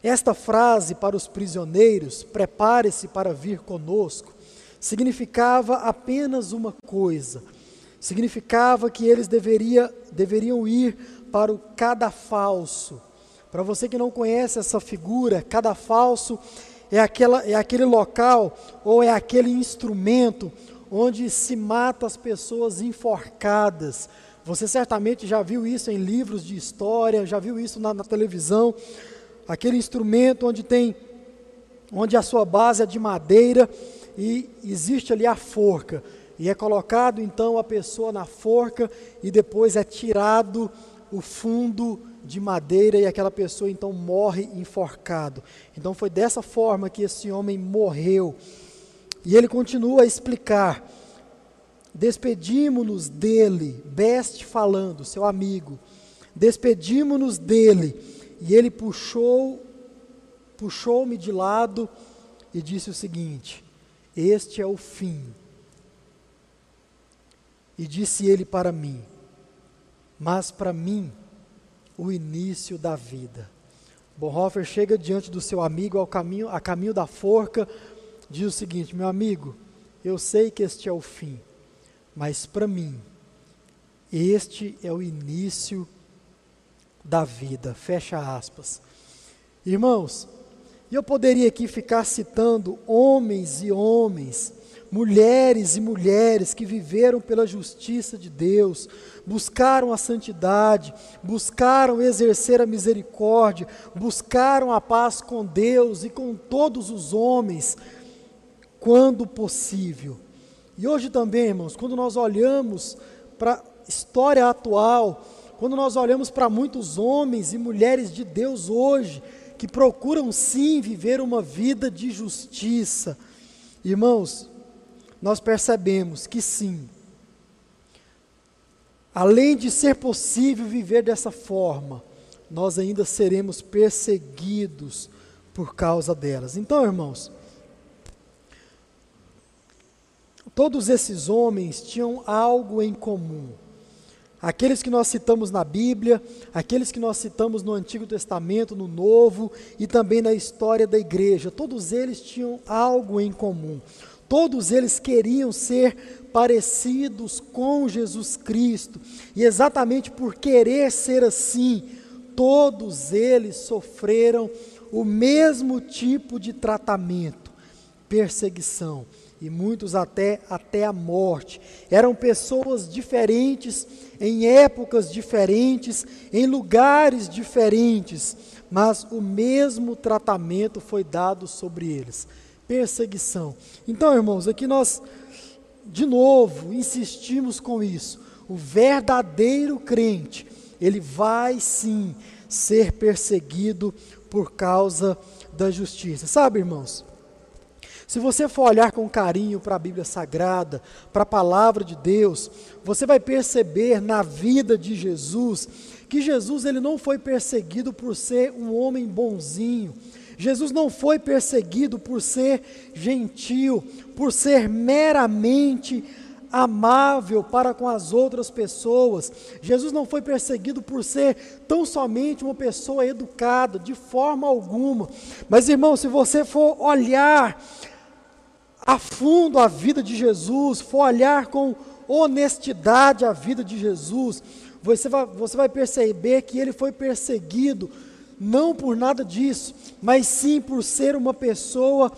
Esta frase para os prisioneiros, prepare-se para vir conosco, significava apenas uma coisa: significava que eles deveria, deveriam ir para o cadafalso. Para você que não conhece essa figura, cadafalso é, aquela, é aquele local ou é aquele instrumento onde se mata as pessoas enforcadas. Você certamente já viu isso em livros de história, já viu isso na, na televisão. Aquele instrumento onde tem, onde a sua base é de madeira e existe ali a forca. E é colocado então a pessoa na forca e depois é tirado o fundo de madeira e aquela pessoa então morre enforcado. Então foi dessa forma que esse homem morreu. E ele continua a explicar: despedimos-nos dele, Best falando, seu amigo, despedimos-nos dele. E ele puxou, puxou-me de lado e disse o seguinte: Este é o fim. E disse ele para mim: Mas para mim o início da vida. Bonhoeffer chega diante do seu amigo ao caminho, a caminho da forca, diz o seguinte: Meu amigo, eu sei que este é o fim, mas para mim, este é o início da vida. Fecha aspas. Irmãos, eu poderia aqui ficar citando homens e homens mulheres e mulheres que viveram pela justiça de Deus, buscaram a santidade, buscaram exercer a misericórdia, buscaram a paz com Deus e com todos os homens, quando possível. E hoje também, irmãos, quando nós olhamos para a história atual, quando nós olhamos para muitos homens e mulheres de Deus hoje, que procuram sim viver uma vida de justiça, irmãos, nós percebemos que sim, além de ser possível viver dessa forma, nós ainda seremos perseguidos por causa delas. Então, irmãos, todos esses homens tinham algo em comum. Aqueles que nós citamos na Bíblia, aqueles que nós citamos no Antigo Testamento, no Novo e também na história da igreja, todos eles tinham algo em comum. Todos eles queriam ser parecidos com Jesus Cristo, e exatamente por querer ser assim, todos eles sofreram o mesmo tipo de tratamento, perseguição, e muitos até até a morte. Eram pessoas diferentes, em épocas diferentes, em lugares diferentes, mas o mesmo tratamento foi dado sobre eles perseguição. Então, irmãos, aqui nós, de novo, insistimos com isso. O verdadeiro crente, ele vai sim ser perseguido por causa da justiça. Sabe, irmãos? Se você for olhar com carinho para a Bíblia Sagrada, para a palavra de Deus, você vai perceber na vida de Jesus que Jesus ele não foi perseguido por ser um homem bonzinho. Jesus não foi perseguido por ser gentil, por ser meramente amável para com as outras pessoas. Jesus não foi perseguido por ser tão somente uma pessoa educada, de forma alguma. Mas, irmão, se você for olhar a fundo a vida de Jesus, for olhar com honestidade a vida de Jesus, você vai, você vai perceber que ele foi perseguido não por nada disso, mas sim por ser uma pessoa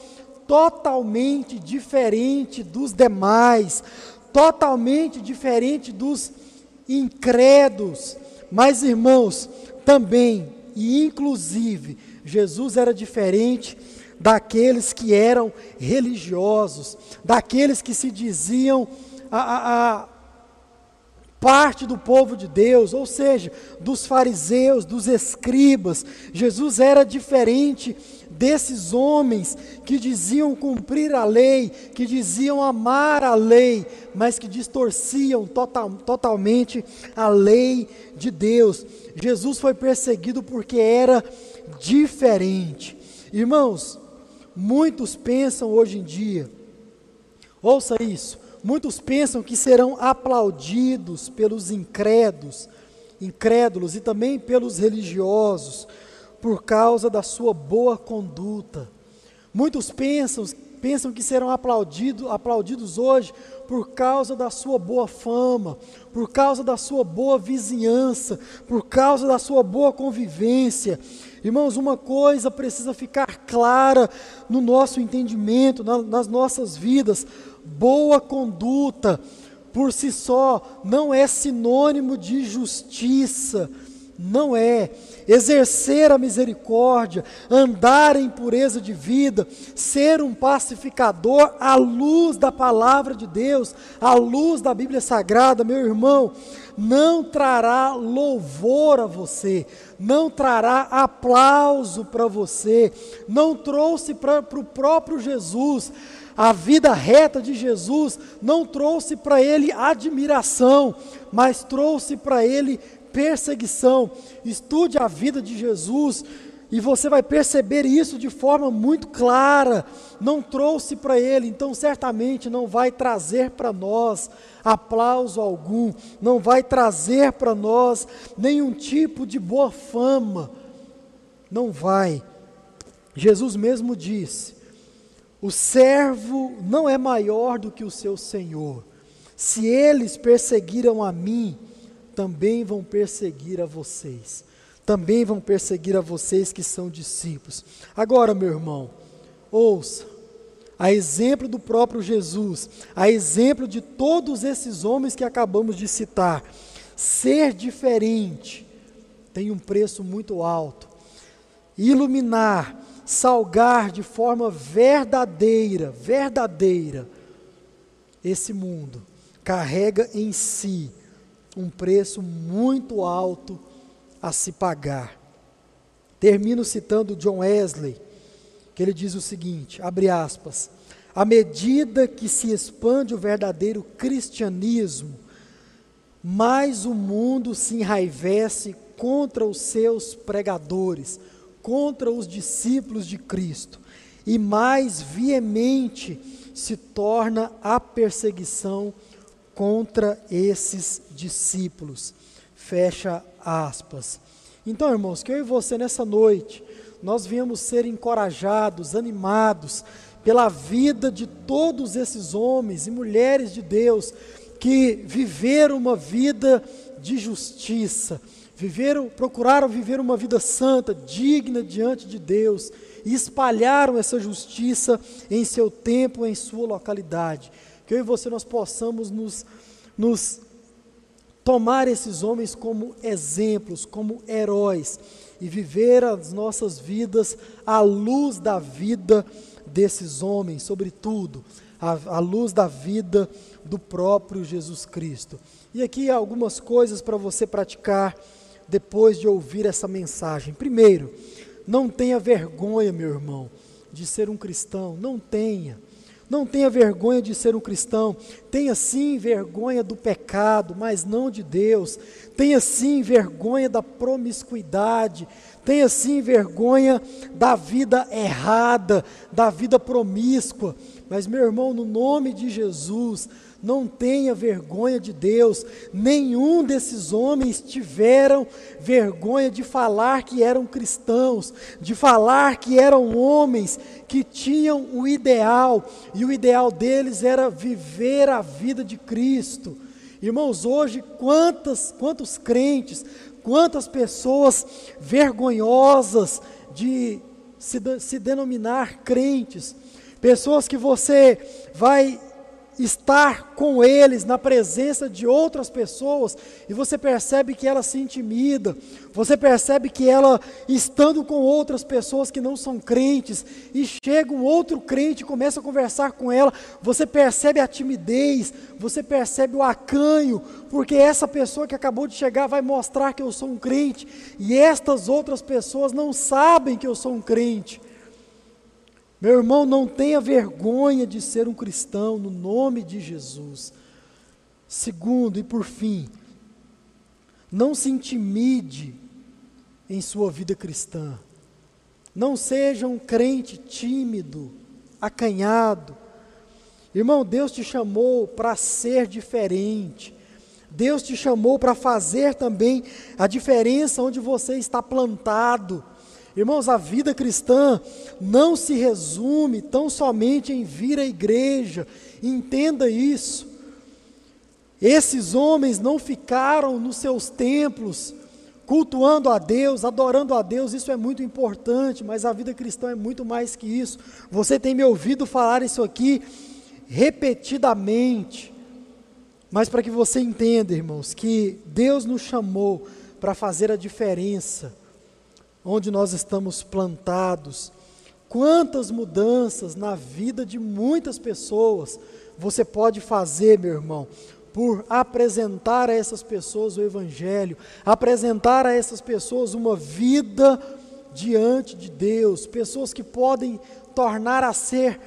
totalmente diferente dos demais, totalmente diferente dos incrédulos. Mas, irmãos, também e inclusive, Jesus era diferente daqueles que eram religiosos, daqueles que se diziam a, a, a parte do povo de Deus, ou seja, dos fariseus, dos escribas. Jesus era diferente desses homens que diziam cumprir a lei, que diziam amar a lei, mas que distorciam total, totalmente a lei de Deus. Jesus foi perseguido porque era diferente. Irmãos, muitos pensam hoje em dia, ouça isso, Muitos pensam que serão aplaudidos pelos incrédulos, incrédulos e também pelos religiosos por causa da sua boa conduta. Muitos pensam, pensam que serão aplaudido, aplaudidos hoje por causa da sua boa fama, por causa da sua boa vizinhança, por causa da sua boa convivência. Irmãos, uma coisa precisa ficar clara no nosso entendimento, na, nas nossas vidas: boa conduta por si só não é sinônimo de justiça, não é. Exercer a misericórdia, andar em pureza de vida, ser um pacificador à luz da palavra de Deus, à luz da Bíblia Sagrada, meu irmão, não trará louvor a você, não trará aplauso para você, não trouxe para o próprio Jesus a vida reta de Jesus não trouxe para ele admiração, mas trouxe para ele perseguição. Estude a vida de Jesus e você vai perceber isso de forma muito clara. Não trouxe para ele, então certamente não vai trazer para nós aplauso algum, não vai trazer para nós nenhum tipo de boa fama. Não vai. Jesus mesmo disse: o servo não é maior do que o seu senhor. Se eles perseguiram a mim, também vão perseguir a vocês. Também vão perseguir a vocês que são discípulos. Agora, meu irmão, ouça. A exemplo do próprio Jesus, a exemplo de todos esses homens que acabamos de citar, ser diferente tem um preço muito alto. Iluminar salgar de forma verdadeira, verdadeira, esse mundo carrega em si um preço muito alto a se pagar. Termino citando John Wesley, que ele diz o seguinte, abre aspas, à medida que se expande o verdadeiro cristianismo, mais o mundo se enraivece contra os seus pregadores, contra os discípulos de Cristo, e mais veemente se torna a perseguição contra esses discípulos. Fecha aspas. Então, irmãos, que eu e você nessa noite, nós viemos ser encorajados, animados pela vida de todos esses homens e mulheres de Deus que viveram uma vida de justiça, procuraram viver uma vida santa, digna diante de Deus, e espalharam essa justiça em seu tempo, em sua localidade. Que eu e você nós possamos nos, nos tomar esses homens como exemplos, como heróis, e viver as nossas vidas à luz da vida desses homens, sobretudo, à, à luz da vida do próprio Jesus Cristo. E aqui algumas coisas para você praticar depois de ouvir essa mensagem. Primeiro, não tenha vergonha, meu irmão, de ser um cristão. Não tenha. Não tenha vergonha de ser um cristão. Tenha sim vergonha do pecado, mas não de Deus. Tenha sim vergonha da promiscuidade. Tenha sim vergonha da vida errada, da vida promíscua. Mas, meu irmão, no nome de Jesus, não tenha vergonha de Deus. Nenhum desses homens tiveram vergonha de falar que eram cristãos, de falar que eram homens que tinham o ideal, e o ideal deles era viver a vida de Cristo. Irmãos, hoje quantas, quantos crentes, quantas pessoas vergonhosas de se, se denominar crentes, pessoas que você vai estar com eles na presença de outras pessoas e você percebe que ela se intimida, você percebe que ela estando com outras pessoas que não são crentes e chega um outro crente e começa a conversar com ela, você percebe a timidez, você percebe o acanho, porque essa pessoa que acabou de chegar vai mostrar que eu sou um crente e estas outras pessoas não sabem que eu sou um crente. Meu irmão, não tenha vergonha de ser um cristão no nome de Jesus. Segundo e por fim, não se intimide em sua vida cristã. Não seja um crente tímido, acanhado. Irmão, Deus te chamou para ser diferente. Deus te chamou para fazer também a diferença onde você está plantado. Irmãos, a vida cristã não se resume tão somente em vir à igreja, entenda isso. Esses homens não ficaram nos seus templos cultuando a Deus, adorando a Deus, isso é muito importante, mas a vida cristã é muito mais que isso. Você tem me ouvido falar isso aqui repetidamente, mas para que você entenda, irmãos, que Deus nos chamou para fazer a diferença onde nós estamos plantados. Quantas mudanças na vida de muitas pessoas você pode fazer, meu irmão, por apresentar a essas pessoas o Evangelho, apresentar a essas pessoas uma vida diante de Deus, pessoas que podem tornar a ser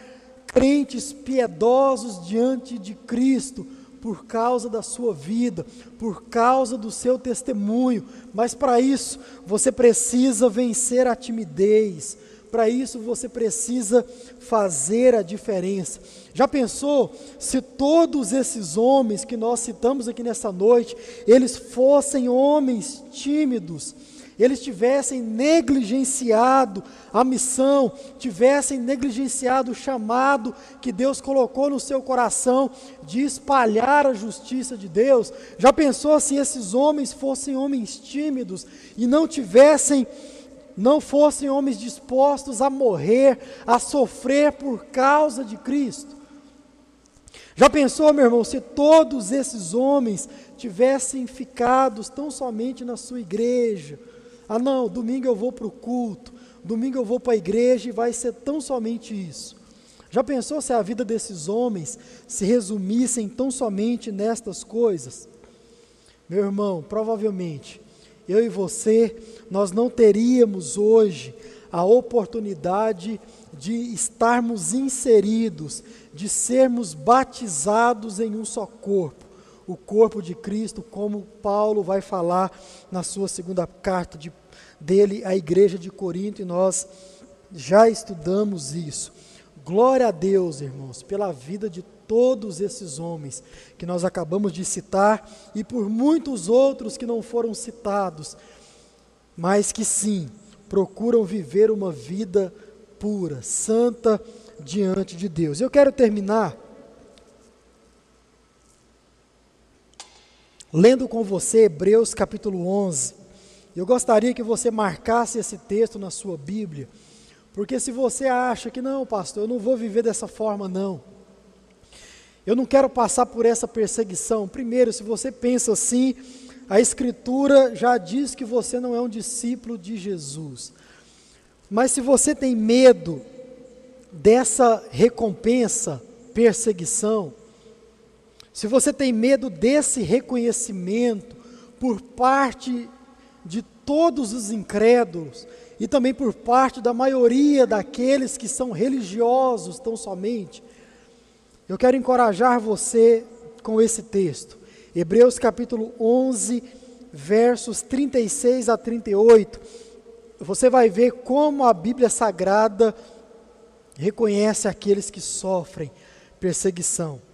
crentes piedosos diante de Cristo, por causa da sua vida, por causa do seu testemunho, mas para isso você precisa vencer a timidez, para isso você precisa fazer a diferença. Já pensou se todos esses homens que nós citamos aqui nessa noite, eles fossem homens tímidos, eles tivessem negligenciado a missão, tivessem negligenciado o chamado que Deus colocou no seu coração de espalhar a justiça de Deus. Já pensou se esses homens fossem homens tímidos e não tivessem não fossem homens dispostos a morrer, a sofrer por causa de Cristo? Já pensou, meu irmão, se todos esses homens tivessem ficado tão somente na sua igreja, ah, não, domingo eu vou para o culto, domingo eu vou para a igreja e vai ser tão somente isso. Já pensou se a vida desses homens se resumissem tão somente nestas coisas? Meu irmão, provavelmente, eu e você, nós não teríamos hoje a oportunidade de estarmos inseridos, de sermos batizados em um só corpo o corpo de Cristo, como Paulo vai falar na sua segunda carta de, dele à igreja de Corinto, e nós já estudamos isso. Glória a Deus, irmãos, pela vida de todos esses homens que nós acabamos de citar e por muitos outros que não foram citados, mas que sim, procuram viver uma vida pura, santa diante de Deus. Eu quero terminar lendo com você Hebreus capítulo 11. Eu gostaria que você marcasse esse texto na sua Bíblia, porque se você acha que não, pastor, eu não vou viver dessa forma, não. Eu não quero passar por essa perseguição. Primeiro, se você pensa assim, a Escritura já diz que você não é um discípulo de Jesus. Mas se você tem medo dessa recompensa, perseguição, se você tem medo desse reconhecimento por parte de todos os incrédulos, e também por parte da maioria daqueles que são religiosos tão somente, eu quero encorajar você com esse texto. Hebreus capítulo 11, versos 36 a 38. Você vai ver como a Bíblia Sagrada reconhece aqueles que sofrem perseguição.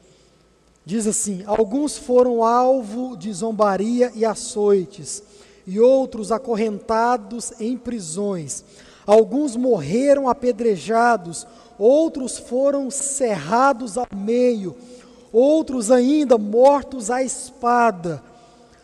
Diz assim: Alguns foram alvo de zombaria e açoites, e outros acorrentados em prisões. Alguns morreram apedrejados, outros foram cerrados ao meio, outros ainda mortos à espada.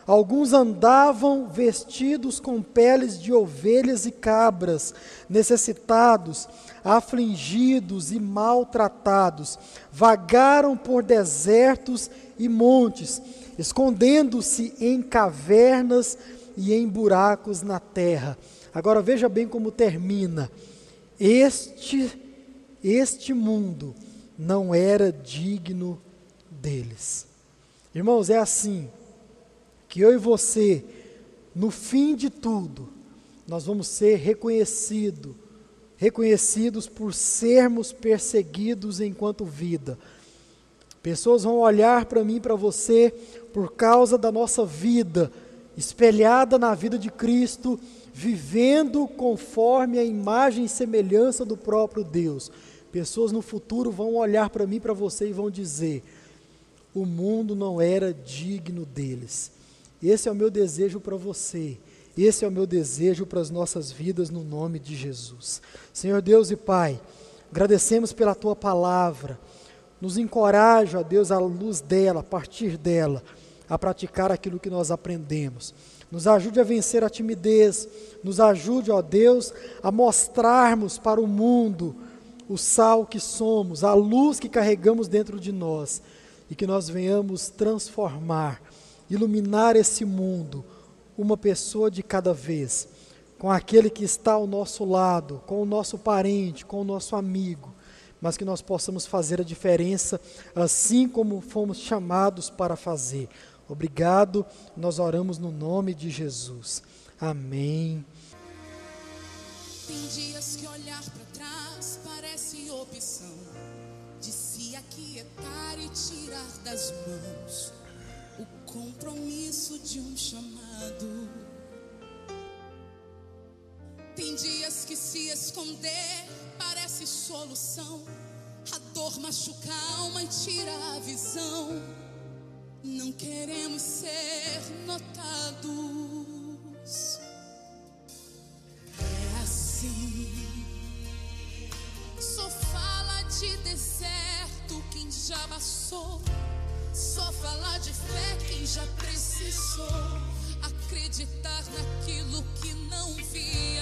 Alguns andavam vestidos com peles de ovelhas e cabras, necessitados, afligidos e maltratados, vagaram por desertos e montes, escondendo-se em cavernas e em buracos na terra. Agora veja bem como termina. Este este mundo não era digno deles. Irmãos, é assim que eu e você, no fim de tudo, nós vamos ser reconhecido, reconhecidos por sermos perseguidos enquanto vida. Pessoas vão olhar para mim, para você, por causa da nossa vida, espelhada na vida de Cristo, vivendo conforme a imagem e semelhança do próprio Deus. Pessoas no futuro vão olhar para mim, para você e vão dizer: o mundo não era digno deles. Esse é o meu desejo para você. Esse é o meu desejo para as nossas vidas no nome de Jesus. Senhor Deus e Pai, agradecemos pela tua palavra. Nos encoraja, Deus, à luz dela, a partir dela, a praticar aquilo que nós aprendemos. Nos ajude a vencer a timidez, nos ajude, ó Deus, a mostrarmos para o mundo o sal que somos, a luz que carregamos dentro de nós e que nós venhamos transformar, iluminar esse mundo, uma pessoa de cada vez, com aquele que está ao nosso lado, com o nosso parente, com o nosso amigo, mas que nós possamos fazer a diferença assim como fomos chamados para fazer. Obrigado, nós oramos no nome de Jesus. Amém. Tem dias que olhar para trás parece opção de se aquietar e tirar das mãos o compromisso de um chamado. Tem dias que se esconder parece solução. A dor machuca a alma e tira a visão. Não queremos ser notados. É assim. Só fala de deserto quem já passou. Só fala de fé quem já precisou. Acreditar naquilo que não via.